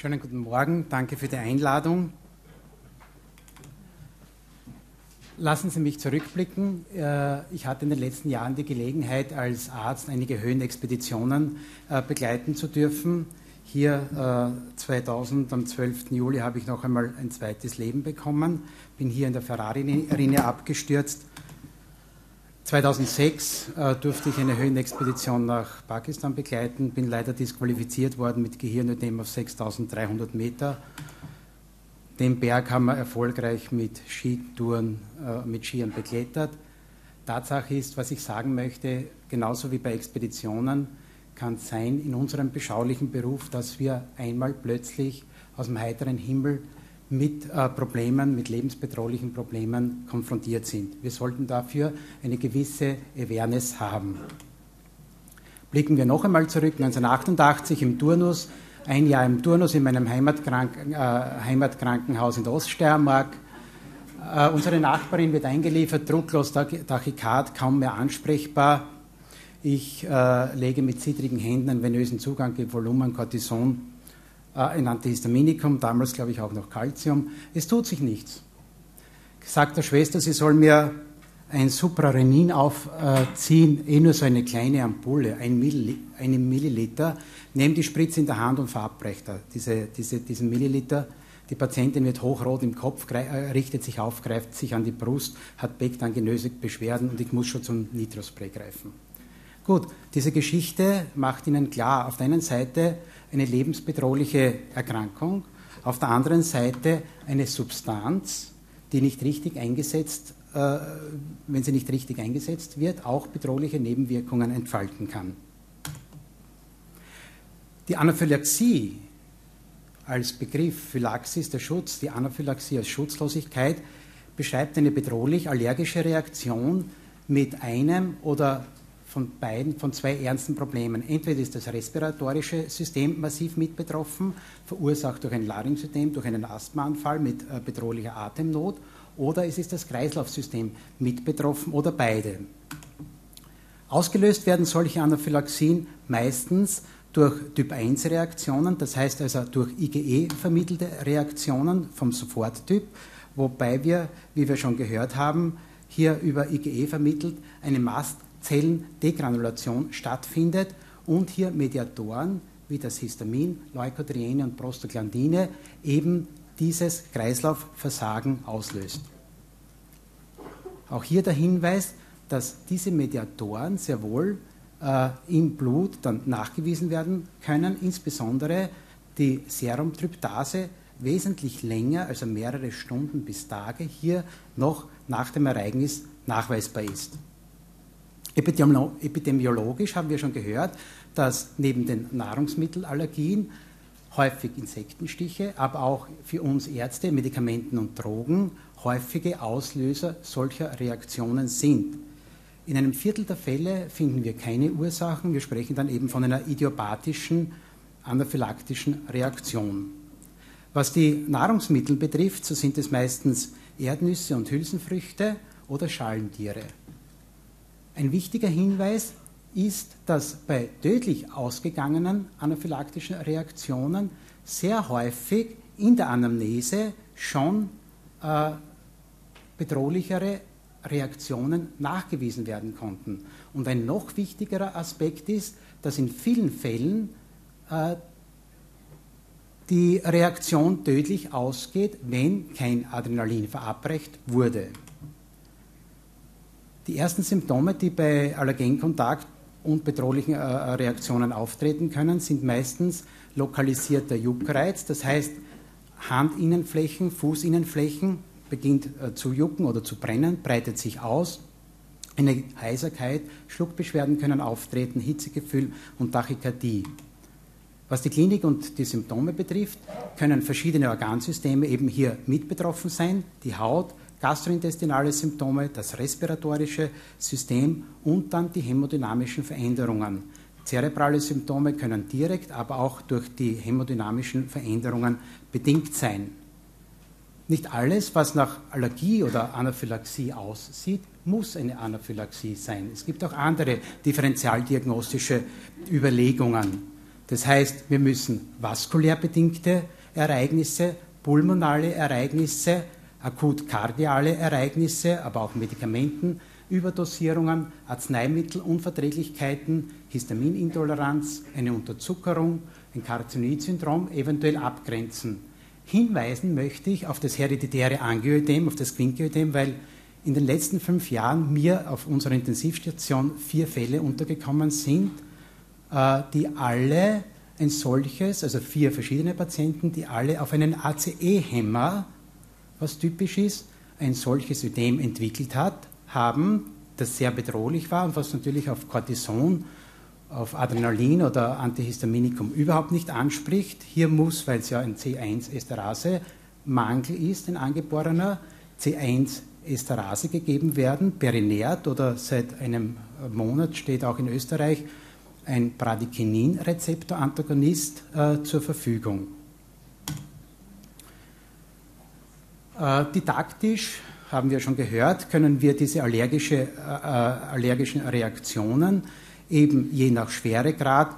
Schönen guten Morgen, danke für die Einladung. Lassen Sie mich zurückblicken. Äh, ich hatte in den letzten Jahren die Gelegenheit, als Arzt einige Höhenexpeditionen äh, begleiten zu dürfen. Hier 2000, äh, am 12. Juli, habe ich noch einmal ein zweites Leben bekommen, bin hier in der Ferrari-Rinne abgestürzt 2006 äh, durfte ich eine Höhenexpedition nach Pakistan begleiten, bin leider disqualifiziert worden mit Gehirnödem auf 6300 Meter. Den Berg haben wir erfolgreich mit Skitouren, äh, mit Skiern beklettert. Tatsache ist, was ich sagen möchte, genauso wie bei Expeditionen, kann es sein in unserem beschaulichen Beruf, dass wir einmal plötzlich aus dem heiteren Himmel mit äh, Problemen, mit lebensbedrohlichen Problemen konfrontiert sind. Wir sollten dafür eine gewisse Awareness haben. Blicken wir noch einmal zurück, 1988 im Turnus, ein Jahr im Turnus in meinem Heimatkranken, äh, Heimatkrankenhaus in der Oststeiermark. Äh, unsere Nachbarin wird eingeliefert, drucklos, Tachykard, kaum mehr ansprechbar. Ich äh, lege mit zittrigen Händen einen venösen Zugang, gebe Volumen, Cortison ein Antihistaminikum, damals glaube ich auch noch Calcium. Es tut sich nichts. Sagt der Schwester, sie soll mir ein Suprarenin aufziehen, eh nur so eine kleine Ampulle, ein Milliliter. Nehmt die Spritze in der Hand und verabreicht diese, diese, diesen Milliliter. Die Patientin wird hochrot im Kopf, äh, richtet sich auf, greift sich an die Brust, hat Bektangenöse Beschwerden und ich muss schon zum Nitrospray greifen. Gut, diese Geschichte macht Ihnen klar, auf der einen Seite eine lebensbedrohliche Erkrankung, auf der anderen Seite eine Substanz, die nicht richtig eingesetzt, äh, wenn sie nicht richtig eingesetzt wird, auch bedrohliche Nebenwirkungen entfalten kann. Die Anaphylaxie als Begriff, Phylaxis, der Schutz, die Anaphylaxie als Schutzlosigkeit, beschreibt eine bedrohlich allergische Reaktion mit einem oder von beiden, von zwei ernsten Problemen. Entweder ist das respiratorische System massiv mit betroffen, verursacht durch ein Larynxödem, durch einen Asthmaanfall mit äh, bedrohlicher Atemnot, oder es ist das Kreislaufsystem mit betroffen oder beide. Ausgelöst werden solche Anaphylaxien meistens durch Typ-1-Reaktionen, das heißt also durch IgE vermittelte Reaktionen vom Soforttyp, wobei wir, wie wir schon gehört haben, hier über IgE vermittelt eine Mast Zellendegranulation stattfindet und hier Mediatoren wie das Histamin, Leukotriene und Prostaglandine eben dieses Kreislaufversagen auslöst. Auch hier der Hinweis, dass diese Mediatoren sehr wohl äh, im Blut dann nachgewiesen werden können, insbesondere die Serumtryptase wesentlich länger, also mehrere Stunden bis Tage, hier noch nach dem Ereignis nachweisbar ist. Epidemiologisch haben wir schon gehört, dass neben den Nahrungsmittelallergien häufig Insektenstiche, aber auch für uns Ärzte, Medikamenten und Drogen häufige Auslöser solcher Reaktionen sind. In einem Viertel der Fälle finden wir keine Ursachen. Wir sprechen dann eben von einer idiopathischen, anaphylaktischen Reaktion. Was die Nahrungsmittel betrifft, so sind es meistens Erdnüsse und Hülsenfrüchte oder Schalentiere. Ein wichtiger Hinweis ist, dass bei tödlich ausgegangenen anaphylaktischen Reaktionen sehr häufig in der Anamnese schon äh, bedrohlichere Reaktionen nachgewiesen werden konnten. Und ein noch wichtigerer Aspekt ist, dass in vielen Fällen äh, die Reaktion tödlich ausgeht, wenn kein Adrenalin verabreicht wurde. Die ersten Symptome, die bei Allergenkontakt und bedrohlichen äh, Reaktionen auftreten können, sind meistens lokalisierter Juckreiz, das heißt Handinnenflächen, Fußinnenflächen beginnt äh, zu jucken oder zu brennen, breitet sich aus. Eine Heiserkeit, Schluckbeschwerden können auftreten, Hitzegefühl und Tachykardie. Was die Klinik und die Symptome betrifft, können verschiedene Organsysteme eben hier mit betroffen sein. Die Haut, gastrointestinale Symptome, das respiratorische System und dann die hämodynamischen Veränderungen. Zerebrale Symptome können direkt, aber auch durch die hämodynamischen Veränderungen bedingt sein. Nicht alles, was nach Allergie oder Anaphylaxie aussieht, muss eine Anaphylaxie sein. Es gibt auch andere differentialdiagnostische Überlegungen. Das heißt, wir müssen vaskulär bedingte Ereignisse, pulmonale Ereignisse, akut kardiale Ereignisse, aber auch Medikamenten, Überdosierungen, Arzneimittelunverträglichkeiten, Histaminintoleranz, eine Unterzuckerung, ein Karzinoid-Syndrom eventuell abgrenzen. Hinweisen möchte ich auf das hereditäre Angioödem, auf das Quinkioödem, weil in den letzten fünf Jahren mir auf unserer Intensivstation vier Fälle untergekommen sind, äh, die alle ein solches, also vier verschiedene Patienten, die alle auf einen ACE-Hämmer, was typisch ist, ein solches Ödem entwickelt hat, haben, das sehr bedrohlich war und was natürlich auf Cortison, auf Adrenalin oder Antihistaminikum überhaupt nicht anspricht. Hier muss, weil es ja ein C1-Esterase-Mangel ist, ein angeborener C1-Esterase gegeben werden, perinärt oder seit einem Monat steht auch in Österreich ein Bradykinin-Rezeptor-Antagonist äh, zur Verfügung. Äh, didaktisch haben wir schon gehört, können wir diese allergische, äh, äh, allergischen Reaktionen eben je nach Schweregrad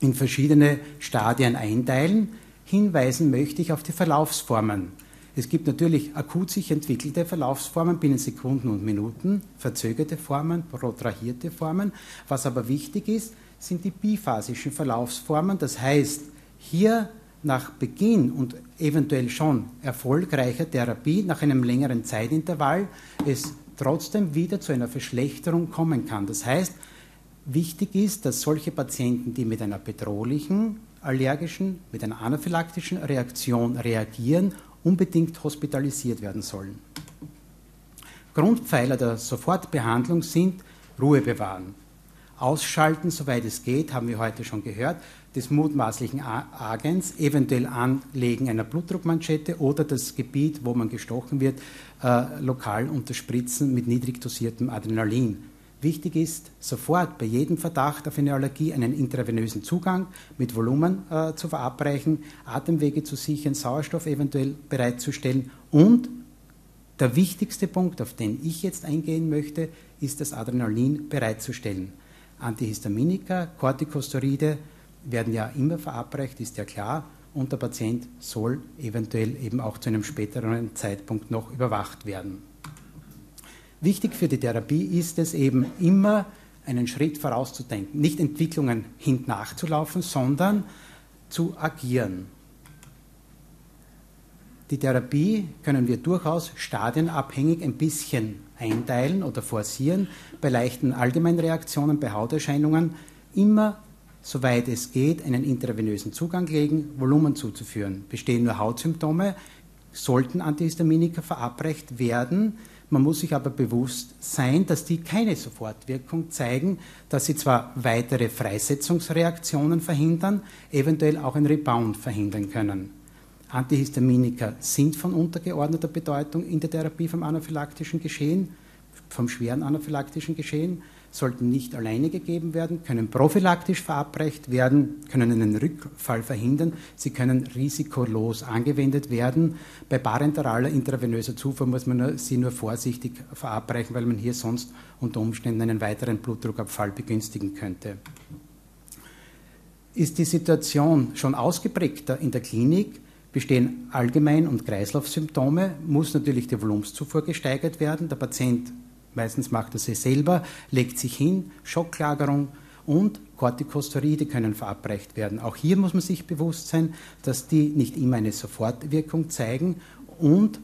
in verschiedene Stadien einteilen. Hinweisen möchte ich auf die Verlaufsformen. Es gibt natürlich akut sich entwickelte Verlaufsformen binnen Sekunden und Minuten, verzögerte Formen, protrahierte Formen. Was aber wichtig ist, sind die biphasischen Verlaufsformen. Das heißt, hier nach Beginn und eventuell schon erfolgreicher Therapie nach einem längeren Zeitintervall es trotzdem wieder zu einer Verschlechterung kommen kann. Das heißt, wichtig ist, dass solche Patienten, die mit einer bedrohlichen allergischen, mit einer anaphylaktischen Reaktion reagieren, unbedingt hospitalisiert werden sollen. Grundpfeiler der Sofortbehandlung sind Ruhe bewahren, ausschalten, soweit es geht, haben wir heute schon gehört, des mutmaßlichen Agens, eventuell Anlegen einer Blutdruckmanschette oder das Gebiet, wo man gestochen wird, äh, lokal unterspritzen mit niedrig dosiertem Adrenalin. Wichtig ist, sofort bei jedem Verdacht auf eine Allergie einen intravenösen Zugang mit Volumen äh, zu verabreichen, Atemwege zu sichern, Sauerstoff eventuell bereitzustellen und der wichtigste Punkt, auf den ich jetzt eingehen möchte, ist das Adrenalin bereitzustellen. Antihistaminika, Corticosteroide werden ja immer verabreicht, ist ja klar, und der Patient soll eventuell eben auch zu einem späteren Zeitpunkt noch überwacht werden. Wichtig für die Therapie ist es eben immer, einen Schritt vorauszudenken, nicht Entwicklungen hinten nachzulaufen, sondern zu agieren. Die Therapie können wir durchaus stadienabhängig ein bisschen einteilen oder forcieren. Bei leichten Allgemeinreaktionen, bei Hauterscheinungen immer, soweit es geht, einen intravenösen Zugang legen, Volumen zuzuführen. Bestehen nur Hautsymptome, sollten Antihistaminika verabreicht werden. Man muss sich aber bewusst sein, dass die keine Sofortwirkung zeigen, dass sie zwar weitere Freisetzungsreaktionen verhindern, eventuell auch ein Rebound verhindern können. Antihistaminika sind von untergeordneter Bedeutung in der Therapie vom anaphylaktischen Geschehen, vom schweren anaphylaktischen Geschehen sollten nicht alleine gegeben werden, können prophylaktisch verabreicht werden, können einen Rückfall verhindern, sie können risikolos angewendet werden. Bei parenteraler intravenöser Zufuhr muss man sie nur vorsichtig verabreichen, weil man hier sonst unter Umständen einen weiteren Blutdruckabfall begünstigen könnte. Ist die Situation schon ausgeprägter in der Klinik, bestehen Allgemein- und Kreislaufsymptome, muss natürlich die Volumenszufuhr gesteigert werden. Der Patient meistens macht er sie selber, legt sich hin, Schocklagerung und Corticosteroide können verabreicht werden. Auch hier muss man sich bewusst sein, dass die nicht immer eine Sofortwirkung zeigen und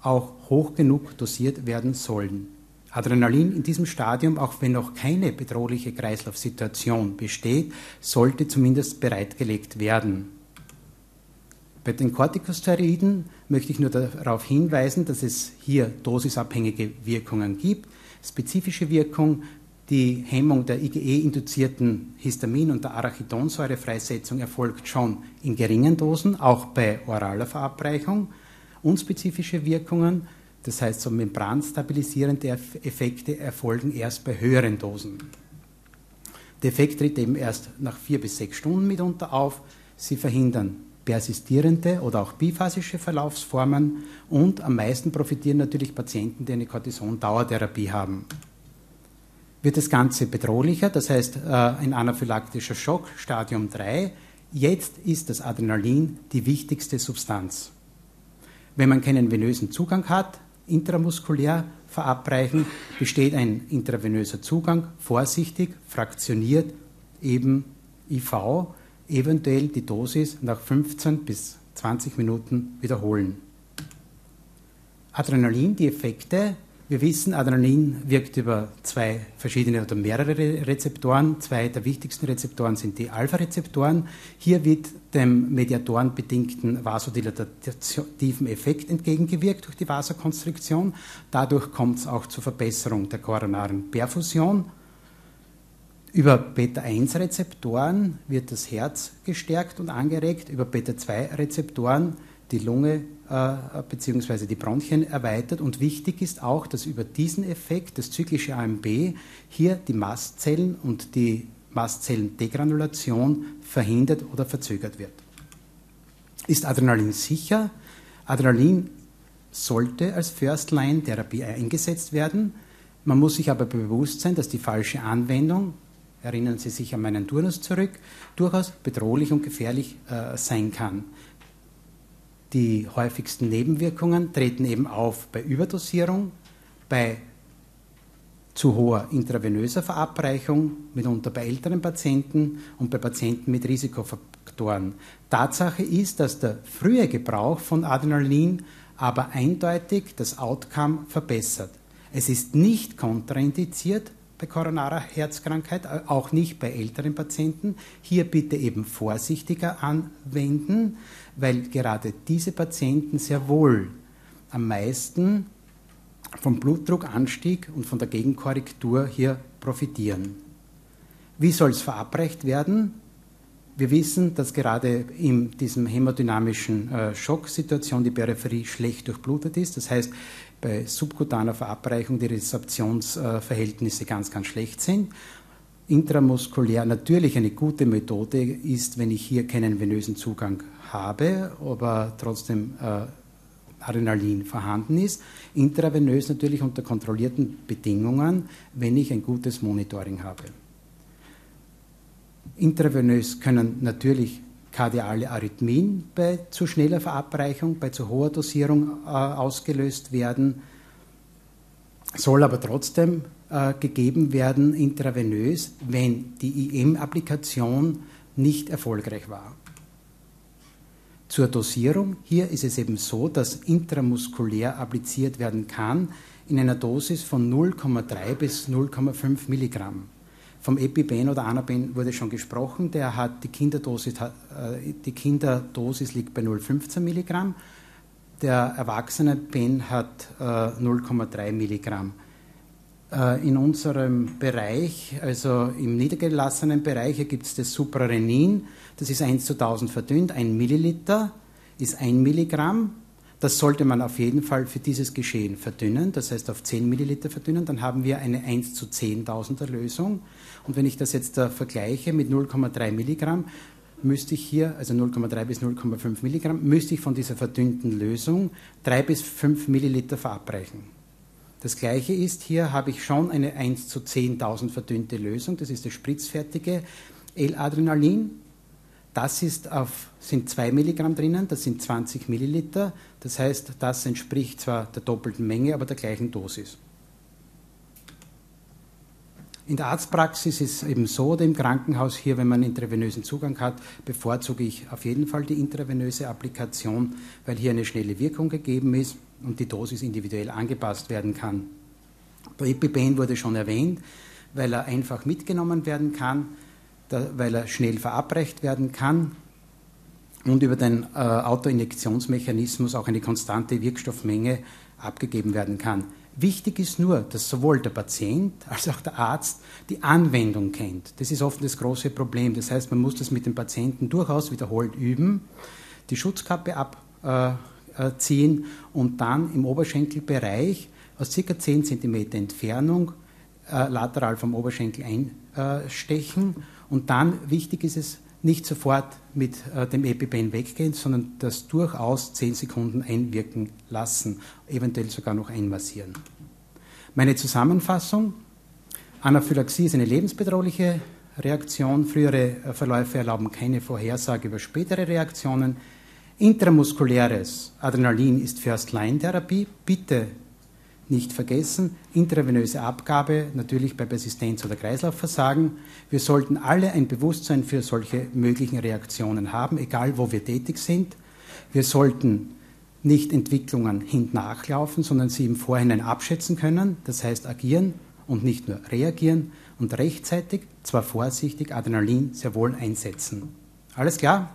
auch hoch genug dosiert werden sollen. Adrenalin in diesem Stadium, auch wenn noch keine bedrohliche Kreislaufsituation besteht, sollte zumindest bereitgelegt werden. Bei den Corticosteroiden möchte ich nur darauf hinweisen, dass es hier dosisabhängige Wirkungen gibt. Spezifische Wirkung, die Hemmung der IgE-induzierten Histamin- und der Arachidonsäurefreisetzung erfolgt schon in geringen Dosen, auch bei oraler Verabreichung. Unspezifische Wirkungen, das heißt so membranstabilisierende Effekte, erfolgen erst bei höheren Dosen. Der Effekt tritt eben erst nach vier bis sechs Stunden mitunter auf. Sie verhindern persistierende oder auch biphasische Verlaufsformen und am meisten profitieren natürlich Patienten, die eine Cortison-Dauertherapie haben. wird das Ganze bedrohlicher, das heißt äh, ein anaphylaktischer Schock, Stadium 3. Jetzt ist das Adrenalin die wichtigste Substanz. Wenn man keinen venösen Zugang hat, intramuskulär verabreichen, besteht ein intravenöser Zugang, vorsichtig, fraktioniert, eben IV, eventuell die Dosis nach 15 bis 20 Minuten wiederholen. Adrenalin, die Effekte. Wir wissen, Adrenalin wirkt über zwei verschiedene oder mehrere Rezeptoren. Zwei der wichtigsten Rezeptoren sind die Alpha-Rezeptoren. Hier wird dem mediatorenbedingten vasodilativen Effekt entgegengewirkt durch die Vasokonstriktion. Dadurch kommt es auch zur Verbesserung der koronaren Perfusion. Über Beta-1-Rezeptoren wird das Herz gestärkt und angeregt. Über Beta-2-Rezeptoren die Lunge äh, bzw. die Bronchien erweitert. Und wichtig ist auch, dass über diesen Effekt, das zyklische AMB, hier die Mastzellen und die Mastzellendegranulation verhindert oder verzögert wird. Ist Adrenalin sicher? Adrenalin sollte als First-Line-Therapie eingesetzt werden. Man muss sich aber bewusst sein, dass die falsche Anwendung, erinnern Sie sich an meinen Turnus zurück, durchaus bedrohlich und gefährlich äh, sein kann. Die häufigsten Nebenwirkungen treten eben auf bei Überdosierung, bei zu hoher intravenöser Verabreichung, mitunter bei älteren Patienten und bei Patienten mit Risikofaktoren. Tatsache ist, dass der frühe Gebrauch von Adrenalin aber eindeutig das Outcome verbessert. Es ist nicht kontraindiziert bei koronarer Herzkrankheit, auch nicht bei älteren Patienten. Hier bitte eben vorsichtiger anwenden weil gerade diese Patienten sehr wohl am meisten vom Blutdruckanstieg und von der Gegenkorrektur hier profitieren. Wie soll es verabreicht werden? Wir wissen, dass gerade in diesem hämodynamischen äh, Schocksituation die Peripherie schlecht durchblutet ist. Das heißt, bei subkutaner Verabreichung die Rezeptionsverhältnisse ganz, ganz schlecht sind. Intramuskulär natürlich eine gute Methode ist, wenn ich hier keinen venösen Zugang habe, aber trotzdem äh, Adrenalin vorhanden ist. Intravenös natürlich unter kontrollierten Bedingungen, wenn ich ein gutes Monitoring habe. Intravenös können natürlich kardiale Arrhythmien bei zu schneller Verabreichung, bei zu hoher Dosierung äh, ausgelöst werden, soll aber trotzdem äh, gegeben werden intravenös, wenn die IM-Applikation nicht erfolgreich war. Zur Dosierung. Hier ist es eben so, dass intramuskulär appliziert werden kann in einer Dosis von 0,3 bis 0,5 Milligramm. Vom Epipen oder Anapen wurde schon gesprochen. Der hat die Kinderdosis, äh, die Kinderdosis liegt bei 0,15 Milligramm. Der erwachsene Pen hat 0,3 äh, Milligramm. Äh, in unserem Bereich, also im niedergelassenen Bereich, gibt es das Suprarenin das ist 1 zu 1000 verdünnt. Ein Milliliter ist ein Milligramm. Das sollte man auf jeden Fall für dieses Geschehen verdünnen, das heißt auf 10 Milliliter verdünnen. Dann haben wir eine 1 zu 10.000er Lösung. Und wenn ich das jetzt da vergleiche mit 0,3 Milligramm, müsste ich hier, also 0,3 bis 0,5 Milligramm, müsste ich von dieser verdünnten Lösung 3 bis 5 Milliliter verabreichen. Das gleiche ist, hier habe ich schon eine 1 zu 10.000 verdünnte Lösung, das ist das spritzfertige L-Adrenalin. Das ist auf, sind 2 Milligramm drinnen, das sind 20 Milliliter. Das heißt, das entspricht zwar der doppelten Menge, aber der gleichen Dosis. In der Arztpraxis ist es eben so, im Krankenhaus hier, wenn man intravenösen Zugang hat, bevorzuge ich auf jeden Fall die intravenöse Applikation, weil hier eine schnelle Wirkung gegeben ist und die Dosis individuell angepasst werden kann. Der EpiPen wurde schon erwähnt, weil er einfach mitgenommen werden kann weil er schnell verabreicht werden kann und über den äh, Autoinjektionsmechanismus auch eine konstante Wirkstoffmenge abgegeben werden kann. Wichtig ist nur, dass sowohl der Patient als auch der Arzt die Anwendung kennt. Das ist oft das große Problem. Das heißt, man muss das mit dem Patienten durchaus wiederholt üben, die Schutzkappe abziehen äh, und dann im Oberschenkelbereich aus ca. 10 cm Entfernung äh, lateral vom Oberschenkel einstechen und dann, wichtig ist es, nicht sofort mit äh, dem EpiPen weggehen, sondern das durchaus 10 Sekunden einwirken lassen, eventuell sogar noch einmassieren. Meine Zusammenfassung. Anaphylaxie ist eine lebensbedrohliche Reaktion. Frühere Verläufe erlauben keine Vorhersage über spätere Reaktionen. Intramuskuläres Adrenalin ist First-Line-Therapie. Bitte nicht vergessen, intravenöse Abgabe natürlich bei Persistenz oder Kreislaufversagen. Wir sollten alle ein Bewusstsein für solche möglichen Reaktionen haben, egal wo wir tätig sind. Wir sollten nicht Entwicklungen hintnachlaufen, sondern sie im Vorhinein abschätzen können, das heißt agieren und nicht nur reagieren und rechtzeitig, zwar vorsichtig, Adrenalin sehr wohl einsetzen. Alles klar?